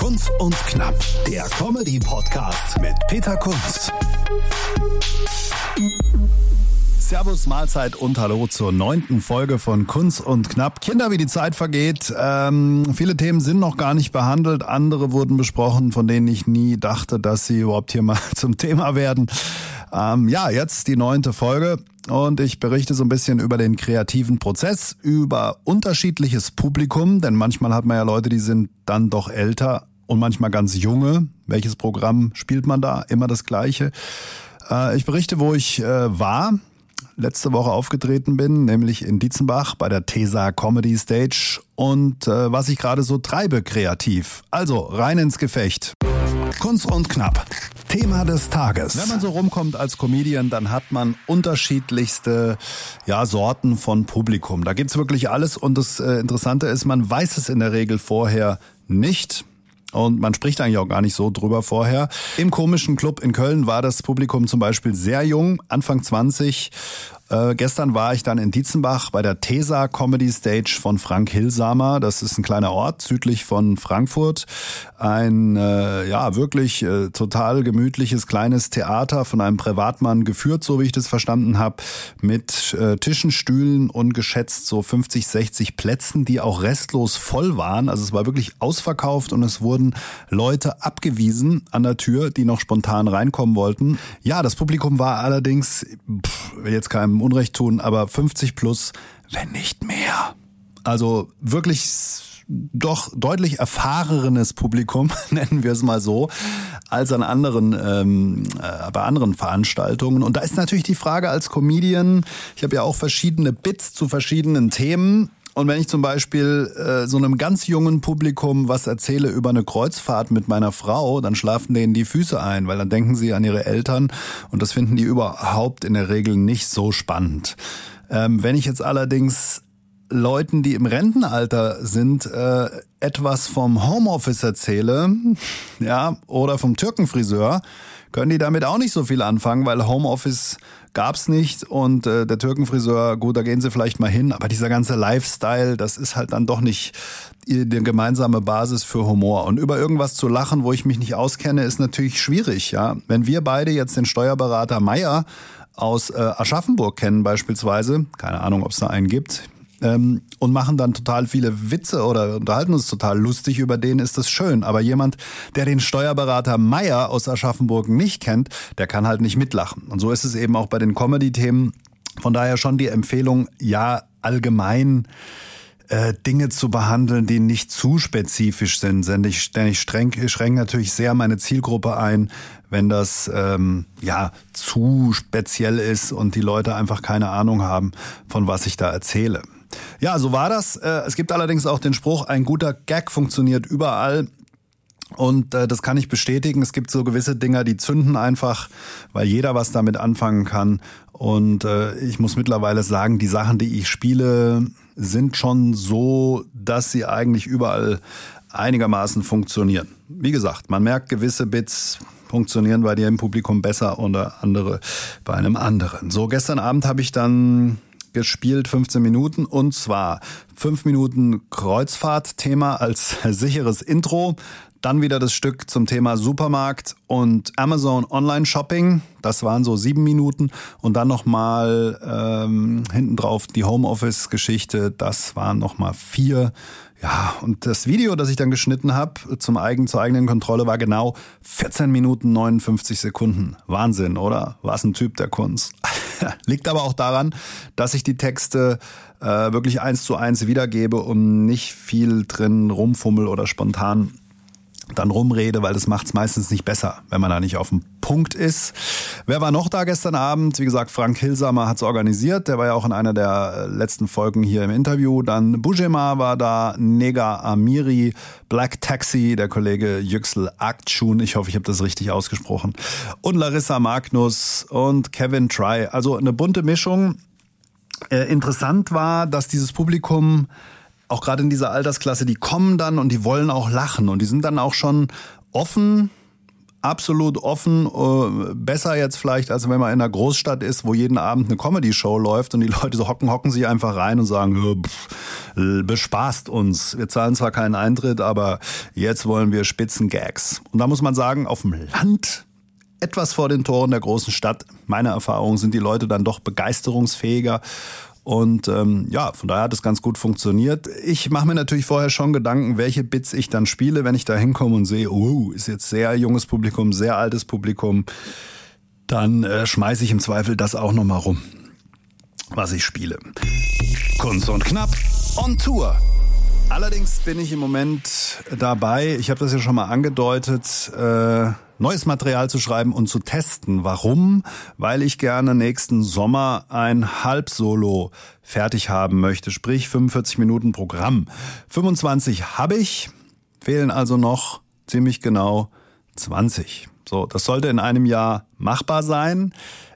Kunst und Knapp, der Comedy-Podcast mit Peter Kunz. Servus, Mahlzeit und Hallo zur neunten Folge von Kunst und Knapp. Kinder, wie die Zeit vergeht. Ähm, viele Themen sind noch gar nicht behandelt. Andere wurden besprochen, von denen ich nie dachte, dass sie überhaupt hier mal zum Thema werden. Ähm, ja, jetzt die neunte Folge und ich berichte so ein bisschen über den kreativen Prozess, über unterschiedliches Publikum, denn manchmal hat man ja Leute, die sind dann doch älter und manchmal ganz junge. Welches Programm spielt man da? Immer das gleiche. Äh, ich berichte, wo ich äh, war, letzte Woche aufgetreten bin, nämlich in Dietzenbach bei der Tesa Comedy Stage und äh, was ich gerade so treibe kreativ. Also rein ins Gefecht. Kunst und knapp. Thema des Tages. Wenn man so rumkommt als Comedian, dann hat man unterschiedlichste ja, Sorten von Publikum. Da gibt's wirklich alles und das Interessante ist, man weiß es in der Regel vorher nicht. Und man spricht eigentlich auch gar nicht so drüber vorher. Im komischen Club in Köln war das Publikum zum Beispiel sehr jung, Anfang 20. Äh, gestern war ich dann in Dietzenbach bei der Tesa Comedy Stage von Frank Hilsamer. Das ist ein kleiner Ort südlich von Frankfurt. Ein äh, ja wirklich äh, total gemütliches kleines Theater von einem Privatmann geführt, so wie ich das verstanden habe, mit äh, Tischen, Stühlen und geschätzt so 50, 60 Plätzen, die auch restlos voll waren. Also es war wirklich ausverkauft und es wurden Leute abgewiesen an der Tür, die noch spontan reinkommen wollten. Ja, das Publikum war allerdings pff, jetzt keinem Unrecht tun, aber 50 plus, wenn nicht mehr. Also wirklich doch deutlich erfahrenes Publikum, nennen wir es mal so, als an anderen, ähm, äh, bei anderen Veranstaltungen. Und da ist natürlich die Frage als Comedian, ich habe ja auch verschiedene Bits zu verschiedenen Themen. Und wenn ich zum Beispiel äh, so einem ganz jungen Publikum was erzähle über eine Kreuzfahrt mit meiner Frau, dann schlafen denen die Füße ein, weil dann denken sie an ihre Eltern und das finden die überhaupt in der Regel nicht so spannend. Ähm, wenn ich jetzt allerdings Leuten, die im Rentenalter sind, äh, etwas vom Homeoffice erzähle, ja, oder vom Türkenfriseur, können die damit auch nicht so viel anfangen, weil Homeoffice gab's nicht und äh, der Türkenfriseur, gut, da gehen sie vielleicht mal hin, aber dieser ganze Lifestyle, das ist halt dann doch nicht die gemeinsame Basis für Humor. Und über irgendwas zu lachen, wo ich mich nicht auskenne, ist natürlich schwierig, ja. Wenn wir beide jetzt den Steuerberater Meier aus äh, Aschaffenburg kennen beispielsweise, keine Ahnung, ob es da einen gibt, ähm, und machen dann total viele Witze oder unterhalten uns total lustig über den, ist das schön. Aber jemand, der den Steuerberater Meier aus Aschaffenburg nicht kennt, der kann halt nicht mitlachen. Und so ist es eben auch bei den Comedy-Themen. Von daher schon die Empfehlung, ja, allgemein äh, Dinge zu behandeln, die nicht zu spezifisch sind. Denn ich, denn ich schränke schränk natürlich sehr meine Zielgruppe ein, wenn das ähm, ja zu speziell ist und die Leute einfach keine Ahnung haben, von was ich da erzähle. Ja, so war das. Äh, es gibt allerdings auch den Spruch, ein guter Gag funktioniert überall. Und äh, das kann ich bestätigen. Es gibt so gewisse Dinger, die zünden einfach, weil jeder was damit anfangen kann. Und äh, ich muss mittlerweile sagen, die Sachen, die ich spiele, sind schon so, dass sie eigentlich überall einigermaßen funktionieren. Wie gesagt, man merkt, gewisse Bits funktionieren bei dir im Publikum besser oder andere bei einem anderen. So, gestern Abend habe ich dann gespielt, 15 Minuten. Und zwar 5 Minuten Kreuzfahrt-Thema als sicheres Intro. Dann wieder das Stück zum Thema Supermarkt und Amazon Online Shopping. Das waren so sieben Minuten. Und dann nochmal ähm, hinten drauf die Homeoffice-Geschichte. Das waren nochmal vier. Ja, und das Video, das ich dann geschnitten habe zum eigen, zur eigenen Kontrolle, war genau 14 Minuten 59 Sekunden. Wahnsinn, oder? Was ein Typ der Kunst. Liegt aber auch daran, dass ich die Texte äh, wirklich eins zu eins wiedergebe und nicht viel drin rumfummel oder spontan dann rumrede, weil das macht es meistens nicht besser, wenn man da nicht auf dem Punkt ist. Wer war noch da gestern Abend? Wie gesagt, Frank Hilsamer hat es organisiert. Der war ja auch in einer der äh, letzten Folgen hier im Interview. Dann Bujema war da, Nega Amiri, Black Taxi, der Kollege Yüksel Aktschun, ich hoffe, ich habe das richtig ausgesprochen, und Larissa Magnus und Kevin Try. Also eine bunte Mischung. Äh, interessant war, dass dieses Publikum auch gerade in dieser Altersklasse, die kommen dann und die wollen auch lachen und die sind dann auch schon offen, absolut offen, äh, besser jetzt vielleicht, als wenn man in einer Großstadt ist, wo jeden Abend eine Comedy-Show läuft und die Leute so hocken, hocken sich einfach rein und sagen, pff, bespaßt uns. Wir zahlen zwar keinen Eintritt, aber jetzt wollen wir Spitzengags. Und da muss man sagen, auf dem Land etwas vor den Toren der großen Stadt, meine Erfahrung, sind die Leute dann doch begeisterungsfähiger und ähm, ja, von daher hat es ganz gut funktioniert. Ich mache mir natürlich vorher schon Gedanken, welche Bits ich dann spiele, wenn ich da hinkomme und sehe, oh, ist jetzt sehr junges Publikum, sehr altes Publikum. Dann äh, schmeiße ich im Zweifel das auch nochmal rum, was ich spiele. Kunst und Knapp on Tour. Allerdings bin ich im Moment dabei, ich habe das ja schon mal angedeutet, äh, neues Material zu schreiben und zu testen. Warum? Weil ich gerne nächsten Sommer ein Halbsolo fertig haben möchte, sprich 45 Minuten Programm. 25 habe ich, fehlen also noch ziemlich genau 20. So, das sollte in einem Jahr machbar sein.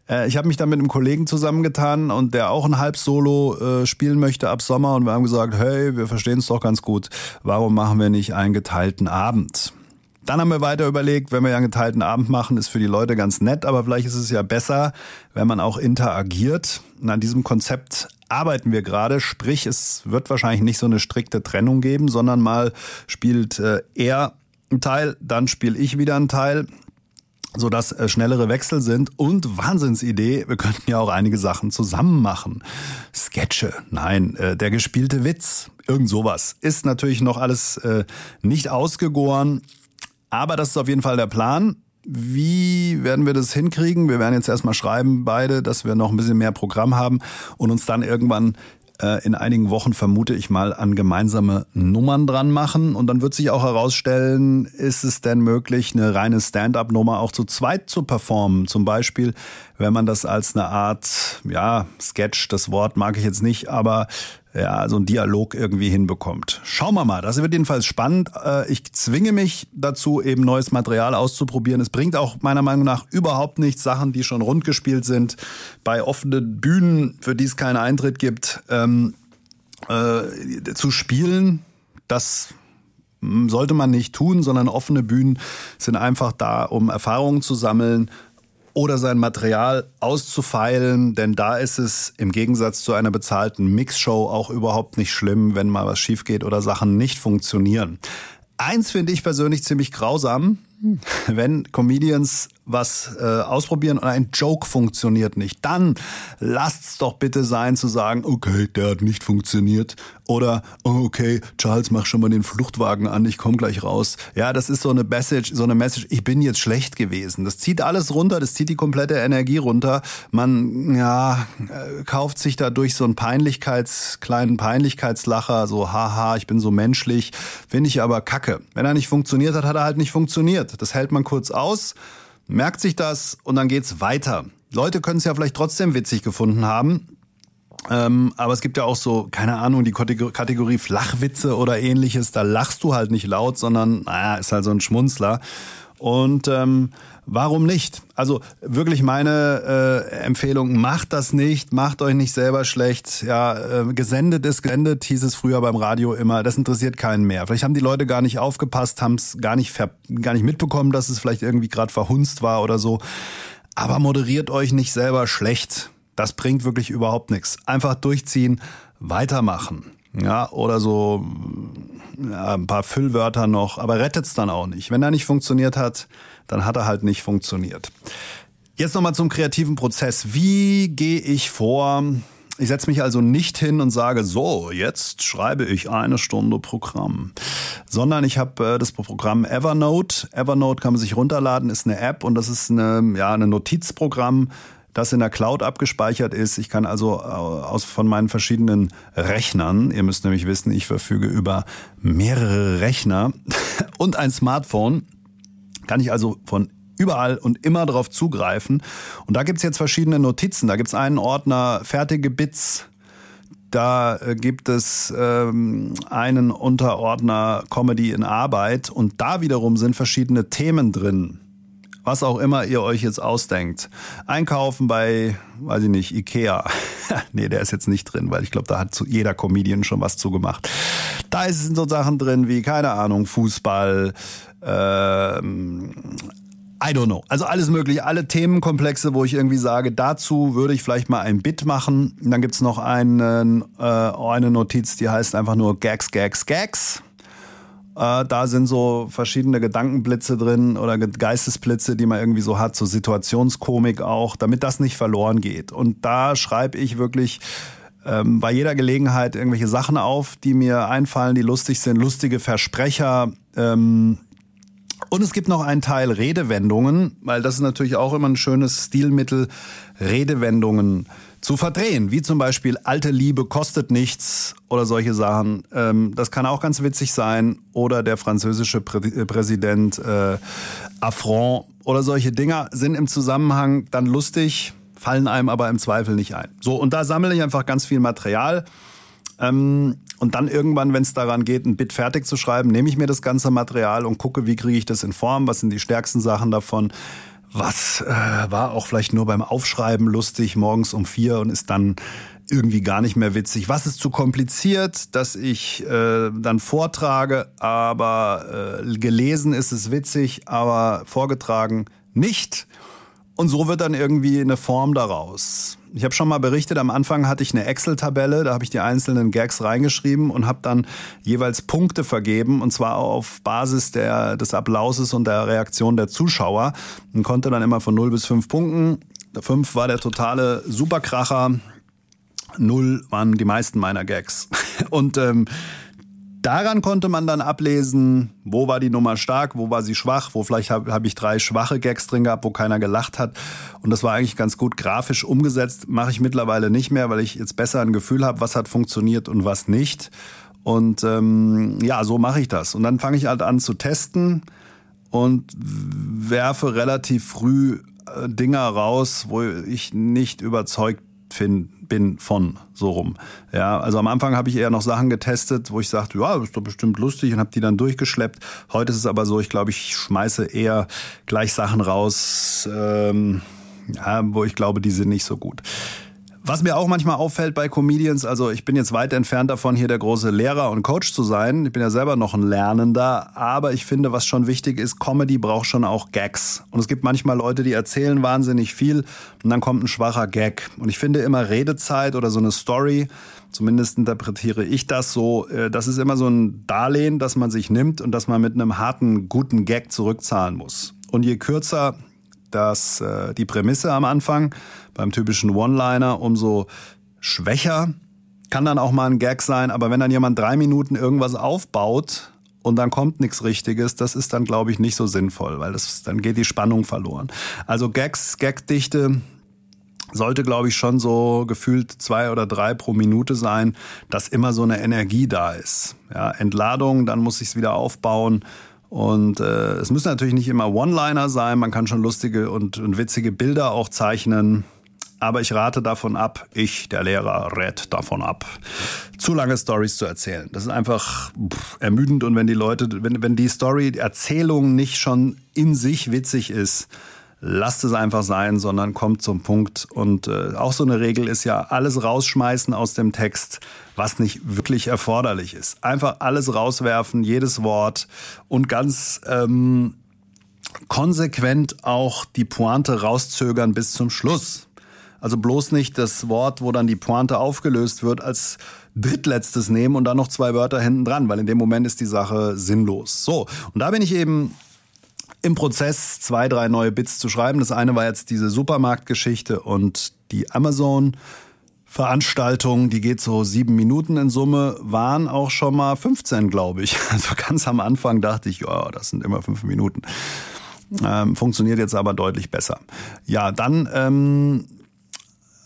Äh, ich habe mich dann mit einem Kollegen zusammengetan und der auch ein Halbsolo äh, spielen möchte ab Sommer und wir haben gesagt, hey, wir verstehen es doch ganz gut. Warum machen wir nicht einen geteilten Abend? Dann haben wir weiter überlegt, wenn wir ja einen geteilten Abend machen, ist für die Leute ganz nett, aber vielleicht ist es ja besser, wenn man auch interagiert. Und an diesem Konzept arbeiten wir gerade, sprich, es wird wahrscheinlich nicht so eine strikte Trennung geben, sondern mal spielt äh, er einen Teil, dann spiele ich wieder einen Teil so dass äh, schnellere Wechsel sind und Wahnsinnsidee, wir könnten ja auch einige Sachen zusammen machen. Sketche, nein, äh, der gespielte Witz, irgend sowas. Ist natürlich noch alles äh, nicht ausgegoren, aber das ist auf jeden Fall der Plan. Wie werden wir das hinkriegen? Wir werden jetzt erstmal schreiben, beide, dass wir noch ein bisschen mehr Programm haben und uns dann irgendwann äh, in einigen Wochen vermute ich mal an gemeinsame Nummern dran machen. Und dann wird sich auch herausstellen, ist es denn möglich, eine reine Stand-up-Nummer auch zu zweit zu performen? Zum Beispiel, wenn man das als eine Art, ja, Sketch, das Wort mag ich jetzt nicht, aber ja, so ein Dialog irgendwie hinbekommt. Schauen wir mal. Das wird jedenfalls spannend. Äh, ich zwinge mich dazu, eben neues Material auszuprobieren. Es bringt auch meiner Meinung nach überhaupt nichts, Sachen, die schon rund gespielt sind, bei offenen Bühnen, für die es keinen Eintritt gibt, ähm, äh, zu spielen. Das sollte man nicht tun, sondern offene Bühnen sind einfach da, um Erfahrungen zu sammeln oder sein Material auszufeilen, denn da ist es im Gegensatz zu einer bezahlten Mixshow auch überhaupt nicht schlimm, wenn mal was schief geht oder Sachen nicht funktionieren. Eins finde ich persönlich ziemlich grausam, wenn Comedians was äh, ausprobieren und ein Joke funktioniert nicht, dann lasst's doch bitte sein zu sagen, okay, der hat nicht funktioniert oder oh, okay, Charles, mach schon mal den Fluchtwagen an, ich komme gleich raus. Ja, das ist so eine Message, so eine Message, ich bin jetzt schlecht gewesen. Das zieht alles runter, das zieht die komplette Energie runter. Man ja, äh, kauft sich dadurch so einen Peinlichkeits kleinen Peinlichkeitslacher, so haha, ich bin so menschlich, finde ich aber kacke. Wenn er nicht funktioniert hat, hat er halt nicht funktioniert. Das hält man kurz aus merkt sich das und dann geht's weiter. Leute können es ja vielleicht trotzdem witzig gefunden haben. Ähm, aber es gibt ja auch so, keine Ahnung, die Kategorie Flachwitze oder ähnliches. Da lachst du halt nicht laut, sondern, naja, ist halt so ein Schmunzler. Und ähm, warum nicht? Also wirklich meine äh, Empfehlung, macht das nicht, macht euch nicht selber schlecht. Ja, äh, gesendet ist gesendet, hieß es früher beim Radio immer. Das interessiert keinen mehr. Vielleicht haben die Leute gar nicht aufgepasst, haben es gar gar nicht mitbekommen, dass es vielleicht irgendwie gerade verhunzt war oder so. Aber moderiert euch nicht selber schlecht. Das bringt wirklich überhaupt nichts. Einfach durchziehen, weitermachen. Ja, oder so ja, ein paar Füllwörter noch, aber rettet's dann auch nicht. Wenn er nicht funktioniert hat, dann hat er halt nicht funktioniert. Jetzt nochmal zum kreativen Prozess. Wie gehe ich vor? Ich setze mich also nicht hin und sage, so, jetzt schreibe ich eine Stunde Programm, sondern ich habe äh, das Programm Evernote. Evernote kann man sich runterladen, ist eine App und das ist eine, ja, ein Notizprogramm, das in der Cloud abgespeichert ist. Ich kann also äh, aus von meinen verschiedenen Rechnern, ihr müsst nämlich wissen, ich verfüge über mehrere Rechner und ein Smartphone, kann ich also von überall und immer darauf zugreifen. Und da gibt's jetzt verschiedene Notizen. Da gibt's einen Ordner fertige Bits. Da äh, gibt es ähm, einen Unterordner Comedy in Arbeit und da wiederum sind verschiedene Themen drin was auch immer ihr euch jetzt ausdenkt. Einkaufen bei, weiß ich nicht, Ikea. nee, der ist jetzt nicht drin, weil ich glaube, da hat jeder Comedian schon was zugemacht. Da sind so Sachen drin wie, keine Ahnung, Fußball, ähm, I don't know. Also alles mögliche, alle Themenkomplexe, wo ich irgendwie sage, dazu würde ich vielleicht mal ein Bit machen. Und dann gibt's noch einen, äh, eine Notiz, die heißt einfach nur Gags, Gags, Gags. Äh, da sind so verschiedene Gedankenblitze drin oder Geistesblitze, die man irgendwie so hat, so Situationskomik auch, damit das nicht verloren geht. Und da schreibe ich wirklich ähm, bei jeder Gelegenheit irgendwelche Sachen auf, die mir einfallen, die lustig sind, lustige Versprecher. Ähm, und es gibt noch einen Teil Redewendungen, weil das ist natürlich auch immer ein schönes Stilmittel, Redewendungen zu verdrehen, wie zum Beispiel alte Liebe kostet nichts oder solche Sachen. Ähm, das kann auch ganz witzig sein. Oder der französische Prä äh, Präsident äh, Affront oder solche Dinger sind im Zusammenhang dann lustig, fallen einem aber im Zweifel nicht ein. So, und da sammle ich einfach ganz viel Material. Ähm, und dann irgendwann, wenn es daran geht, ein Bit fertig zu schreiben, nehme ich mir das ganze Material und gucke, wie kriege ich das in Form, was sind die stärksten Sachen davon was äh, war auch vielleicht nur beim Aufschreiben lustig morgens um vier und ist dann irgendwie gar nicht mehr witzig. Was ist zu kompliziert, dass ich äh, dann vortrage, aber äh, gelesen ist es witzig, aber vorgetragen nicht. Und so wird dann irgendwie eine Form daraus. Ich habe schon mal berichtet, am Anfang hatte ich eine Excel-Tabelle, da habe ich die einzelnen Gags reingeschrieben und habe dann jeweils Punkte vergeben und zwar auf Basis der, des Applauses und der Reaktion der Zuschauer und konnte dann immer von 0 bis 5 Punkten. 5 war der totale Superkracher, 0 waren die meisten meiner Gags. Und ähm, daran konnte man dann ablesen, wo war die Nummer stark, wo war sie schwach, wo vielleicht habe hab ich drei schwache Gags drin gehabt, wo keiner gelacht hat. Und das war eigentlich ganz gut grafisch umgesetzt. Mache ich mittlerweile nicht mehr, weil ich jetzt besser ein Gefühl habe, was hat funktioniert und was nicht. Und ähm, ja, so mache ich das. Und dann fange ich halt an zu testen und werfe relativ früh äh, Dinger raus, wo ich nicht überzeugt bin, von so rum. Ja, also am Anfang habe ich eher noch Sachen getestet, wo ich sagte, ja, ist doch bestimmt lustig und habe die dann durchgeschleppt. Heute ist es aber so, ich glaube, ich schmeiße eher gleich Sachen raus, ähm, ja, wo ich glaube, die sind nicht so gut. Was mir auch manchmal auffällt bei Comedians, also ich bin jetzt weit entfernt davon, hier der große Lehrer und Coach zu sein. Ich bin ja selber noch ein Lernender, aber ich finde, was schon wichtig ist, Comedy braucht schon auch Gags. Und es gibt manchmal Leute, die erzählen wahnsinnig viel und dann kommt ein schwacher Gag. Und ich finde immer Redezeit oder so eine Story, zumindest interpretiere ich das so, äh, das ist immer so ein Darlehen, das man sich nimmt und das man mit einem harten, guten Gag zurückzahlen muss. Und je kürzer das, äh, die Prämisse am Anfang, beim typischen One-Liner umso schwächer. Kann dann auch mal ein Gag sein, aber wenn dann jemand drei Minuten irgendwas aufbaut und dann kommt nichts Richtiges, das ist dann, glaube ich, nicht so sinnvoll, weil das, dann geht die Spannung verloren. Also Gags, Gagdichte sollte, glaube ich, schon so gefühlt zwei oder drei pro Minute sein, dass immer so eine Energie da ist. Ja, Entladung, dann muss ich es wieder aufbauen. Und äh, es müssen natürlich nicht immer One-Liner sein, man kann schon lustige und, und witzige Bilder auch zeichnen. Aber ich rate davon ab, ich, der Lehrer, rät davon ab, zu lange Stories zu erzählen. Das ist einfach pff, ermüdend und wenn die Leute, wenn, wenn die Story, die Erzählung nicht schon in sich witzig ist, lasst es einfach sein, sondern kommt zum Punkt. Und äh, auch so eine Regel ist ja, alles rausschmeißen aus dem Text, was nicht wirklich erforderlich ist. Einfach alles rauswerfen, jedes Wort und ganz ähm, konsequent auch die Pointe rauszögern bis zum Schluss. Also bloß nicht das Wort, wo dann die Pointe aufgelöst wird, als drittletztes nehmen und dann noch zwei Wörter hinten dran, weil in dem Moment ist die Sache sinnlos. So, und da bin ich eben im Prozess, zwei, drei neue Bits zu schreiben. Das eine war jetzt diese Supermarktgeschichte und die Amazon. Veranstaltung, die geht so sieben Minuten in Summe, waren auch schon mal 15, glaube ich. Also ganz am Anfang dachte ich, ja, das sind immer fünf Minuten. Ähm, funktioniert jetzt aber deutlich besser. Ja, dann ähm,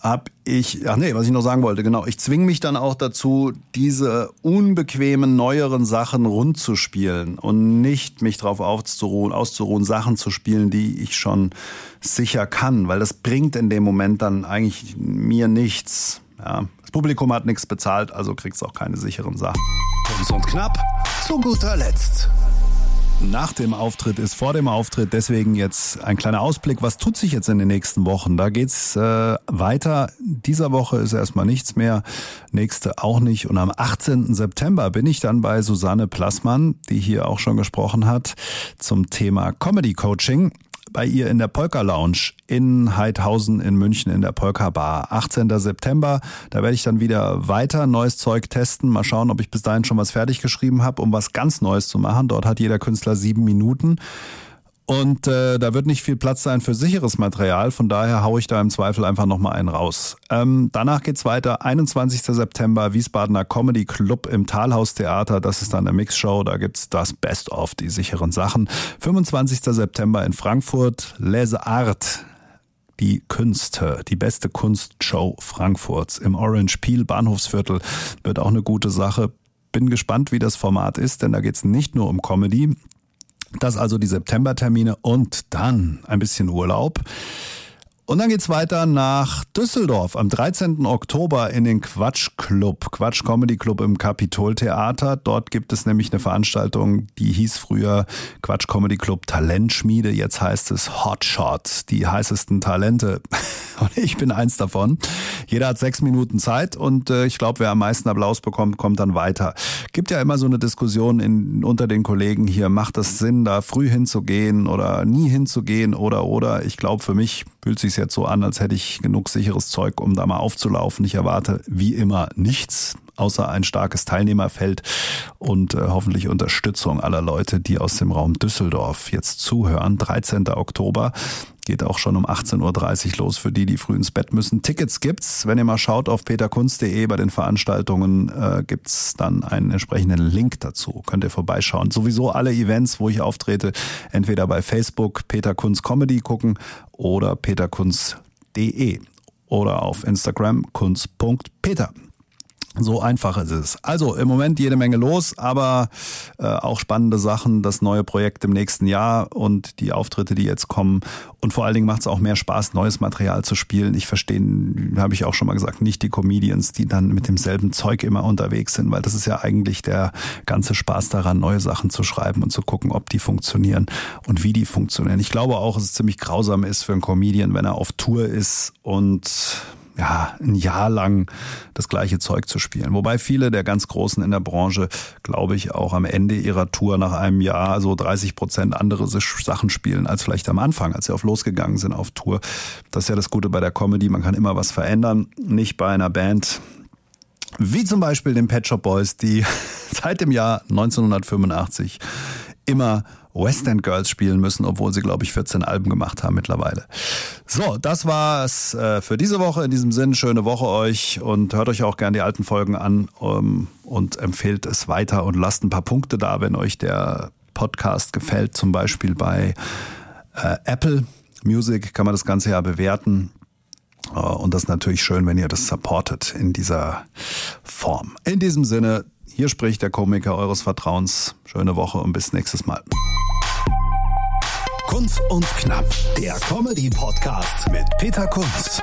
habe ich, ach nee, was ich noch sagen wollte, genau, ich zwinge mich dann auch dazu, diese unbequemen, neueren Sachen rund zu spielen und nicht mich darauf auszuruhen, auszuruhen, Sachen zu spielen, die ich schon sicher kann, weil das bringt in dem Moment dann eigentlich mir nichts. Ja, das Publikum hat nichts bezahlt, also kriegst auch keine sicheren Sachen. Kurz und knapp, zu guter Letzt nach dem Auftritt ist vor dem Auftritt. Deswegen jetzt ein kleiner Ausblick. Was tut sich jetzt in den nächsten Wochen? Da geht's äh, weiter. Dieser Woche ist erstmal nichts mehr. Nächste auch nicht. Und am 18. September bin ich dann bei Susanne Plassmann, die hier auch schon gesprochen hat, zum Thema Comedy Coaching bei ihr in der Polka Lounge in Heidhausen in München in der Polka Bar. 18. September, da werde ich dann wieder weiter neues Zeug testen. Mal schauen, ob ich bis dahin schon was fertig geschrieben habe, um was ganz Neues zu machen. Dort hat jeder Künstler sieben Minuten. Und äh, da wird nicht viel Platz sein für sicheres Material. Von daher haue ich da im Zweifel einfach nochmal einen raus. Ähm, danach geht's weiter. 21. September, Wiesbadener Comedy Club im Talhaustheater. Das ist dann eine Mixshow. Da gibt's das Best-of, die sicheren Sachen. 25. September in Frankfurt, Les Art die Künste, die beste Kunstshow Frankfurts im Orange Peel Bahnhofsviertel wird auch eine gute Sache. Bin gespannt, wie das Format ist, denn da geht's nicht nur um Comedy. Das also die Septembertermine und dann ein bisschen Urlaub. Und dann geht's weiter nach Düsseldorf am 13. Oktober in den Quatsch Club, Quatsch Comedy Club im Kapitoltheater. Dort gibt es nämlich eine Veranstaltung, die hieß früher Quatsch Comedy Club Talentschmiede. Jetzt heißt es Hotshot, die heißesten Talente. Und ich bin eins davon. Jeder hat sechs Minuten Zeit und äh, ich glaube, wer am meisten Applaus bekommt, kommt dann weiter. Gibt ja immer so eine Diskussion in, unter den Kollegen hier, macht es Sinn, da früh hinzugehen oder nie hinzugehen oder oder. Ich glaube, für mich fühlt sich jetzt so an, als hätte ich genug sicheres Zeug, um da mal aufzulaufen. Ich erwarte wie immer nichts außer ein starkes Teilnehmerfeld und äh, hoffentlich Unterstützung aller Leute, die aus dem Raum Düsseldorf jetzt zuhören. 13. Oktober geht auch schon um 18.30 Uhr los für die, die früh ins Bett müssen. Tickets gibt's. Wenn ihr mal schaut auf peterkunst.de bei den Veranstaltungen, äh, gibt's dann einen entsprechenden Link dazu. Könnt ihr vorbeischauen. Sowieso alle Events, wo ich auftrete, entweder bei Facebook Peter Kunz Comedy gucken oder peterkunz.de oder auf Instagram kunz.peter. So einfach ist es. Also im Moment jede Menge los, aber äh, auch spannende Sachen, das neue Projekt im nächsten Jahr und die Auftritte, die jetzt kommen. Und vor allen Dingen macht es auch mehr Spaß, neues Material zu spielen. Ich verstehe, habe ich auch schon mal gesagt, nicht die Comedians, die dann mit demselben Zeug immer unterwegs sind, weil das ist ja eigentlich der ganze Spaß daran, neue Sachen zu schreiben und zu gucken, ob die funktionieren und wie die funktionieren. Ich glaube auch, dass es ziemlich grausam ist für einen Comedian, wenn er auf Tour ist und ja, ein Jahr lang das gleiche Zeug zu spielen. Wobei viele der ganz Großen in der Branche, glaube ich, auch am Ende ihrer Tour nach einem Jahr so 30 Prozent andere Sachen spielen als vielleicht am Anfang, als sie auf losgegangen sind auf Tour. Das ist ja das Gute bei der Comedy, man kann immer was verändern. Nicht bei einer Band, wie zum Beispiel den Pet Shop Boys, die seit dem Jahr 1985 immer West End Girls spielen müssen, obwohl sie, glaube ich, 14 Alben gemacht haben mittlerweile. So, das war's äh, für diese Woche. In diesem Sinn, schöne Woche euch und hört euch auch gerne die alten Folgen an um, und empfehlt es weiter und lasst ein paar Punkte da, wenn euch der Podcast gefällt, zum Beispiel bei äh, Apple Music kann man das Ganze ja bewerten. Äh, und das ist natürlich schön, wenn ihr das supportet in dieser Form. In diesem Sinne, hier spricht der Komiker eures Vertrauens. Schöne Woche und bis nächstes Mal. Kunst und Knapp, der Comedy-Podcast mit Peter Kunz.